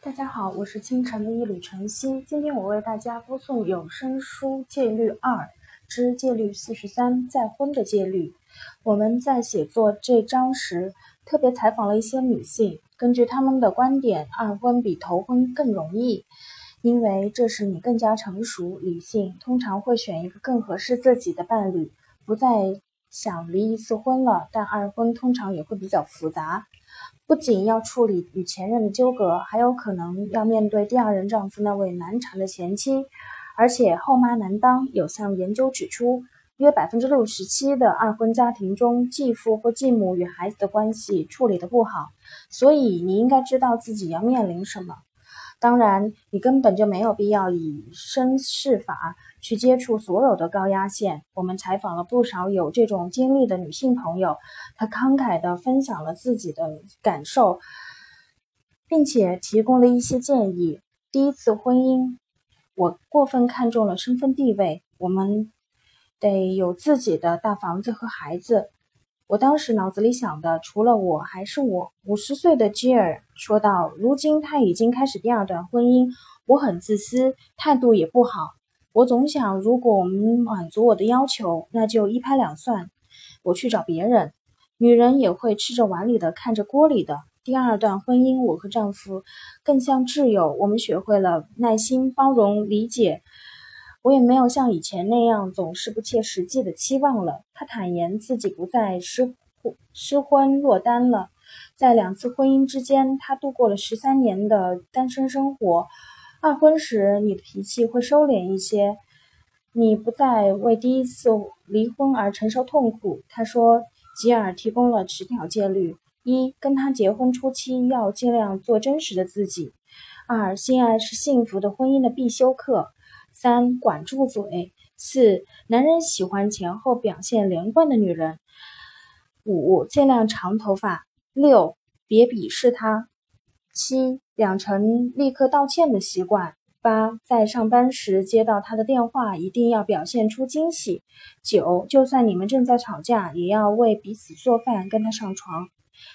大家好，我是清晨的一缕晨曦。今天我为大家播送有声书《戒律二之戒律四十三：再婚的戒律》。我们在写作这章时，特别采访了一些女性，根据她们的观点，二婚比头婚更容易，因为这时你更加成熟、理性，通常会选一个更合适自己的伴侣，不再想离一次婚了。但二婚通常也会比较复杂。不仅要处理与前任的纠葛，还有可能要面对第二任丈夫那位难缠的前妻，而且后妈难当。有项研究指出，约百分之六十七的二婚家庭中，继父或继母与孩子的关系处理的不好，所以你应该知道自己要面临什么。当然，你根本就没有必要以身试法去接触所有的高压线。我们采访了不少有这种经历的女性朋友，她慷慨地分享了自己的感受，并且提供了一些建议。第一次婚姻，我过分看重了身份地位，我们得有自己的大房子和孩子。我当时脑子里想的，除了我还是我。五十岁的吉尔说道：“如今他已经开始第二段婚姻，我很自私，态度也不好。我总想，如果我们满足我的要求，那就一拍两散，我去找别人。女人也会吃着碗里的，看着锅里的。第二段婚姻，我和丈夫更像挚友，我们学会了耐心、包容、理解。”我也没有像以前那样总是不切实际的期望了。他坦言自己不再失失婚落单了。在两次婚姻之间，他度过了十三年的单身生活。二婚时，你的脾气会收敛一些，你不再为第一次离婚而承受痛苦。他说，吉尔提供了十条戒律：一，跟他结婚初期要尽量做真实的自己；二，性爱是幸福的婚姻的必修课。三管住嘴。四男人喜欢前后表现连贯的女人。五尽量长头发。六别鄙视他。七养成立刻道歉的习惯。八在上班时接到他的电话，一定要表现出惊喜。九就算你们正在吵架，也要为彼此做饭，跟他上床。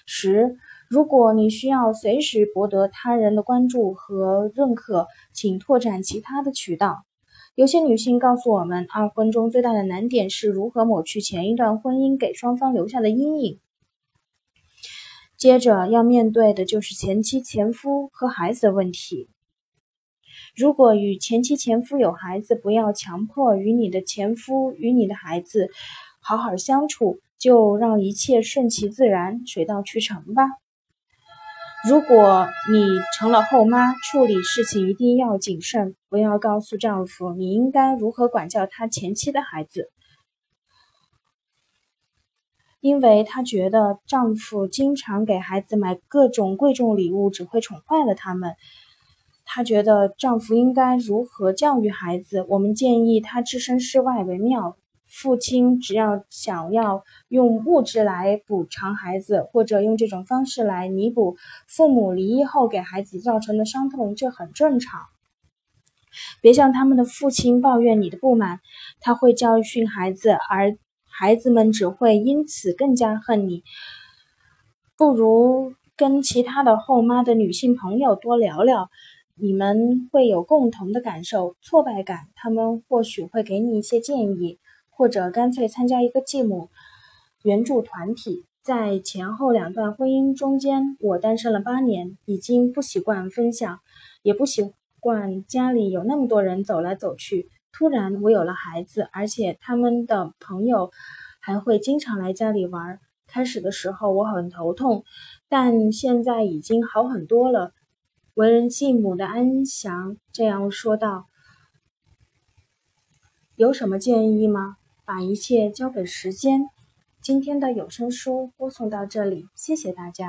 十如果你需要随时博得他人的关注和认可，请拓展其他的渠道。有些女性告诉我们，二婚中最大的难点是如何抹去前一段婚姻给双方留下的阴影。接着要面对的就是前妻、前夫和孩子的问题。如果与前妻、前夫有孩子，不要强迫与你的前夫与你的孩子好好相处，就让一切顺其自然，水到渠成吧。如果你成了后妈，处理事情一定要谨慎，不要告诉丈夫你应该如何管教他前妻的孩子，因为她觉得丈夫经常给孩子买各种贵重礼物，只会宠坏了他们。她觉得丈夫应该如何教育孩子，我们建议她置身事外为妙。父亲只要想要用物质来补偿孩子，或者用这种方式来弥补父母离异后给孩子造成的伤痛，这很正常。别向他们的父亲抱怨你的不满，他会教训孩子，而孩子们只会因此更加恨你。不如跟其他的后妈的女性朋友多聊聊，你们会有共同的感受——挫败感。他们或许会给你一些建议。或者干脆参加一个继母援助团体。在前后两段婚姻中间，我单身了八年，已经不习惯分享，也不习惯家里有那么多人走来走去。突然，我有了孩子，而且他们的朋友还会经常来家里玩。开始的时候我很头痛，但现在已经好很多了。为人继母的安详这样说道：“有什么建议吗？”把一切交给时间。今天的有声书播送到这里，谢谢大家。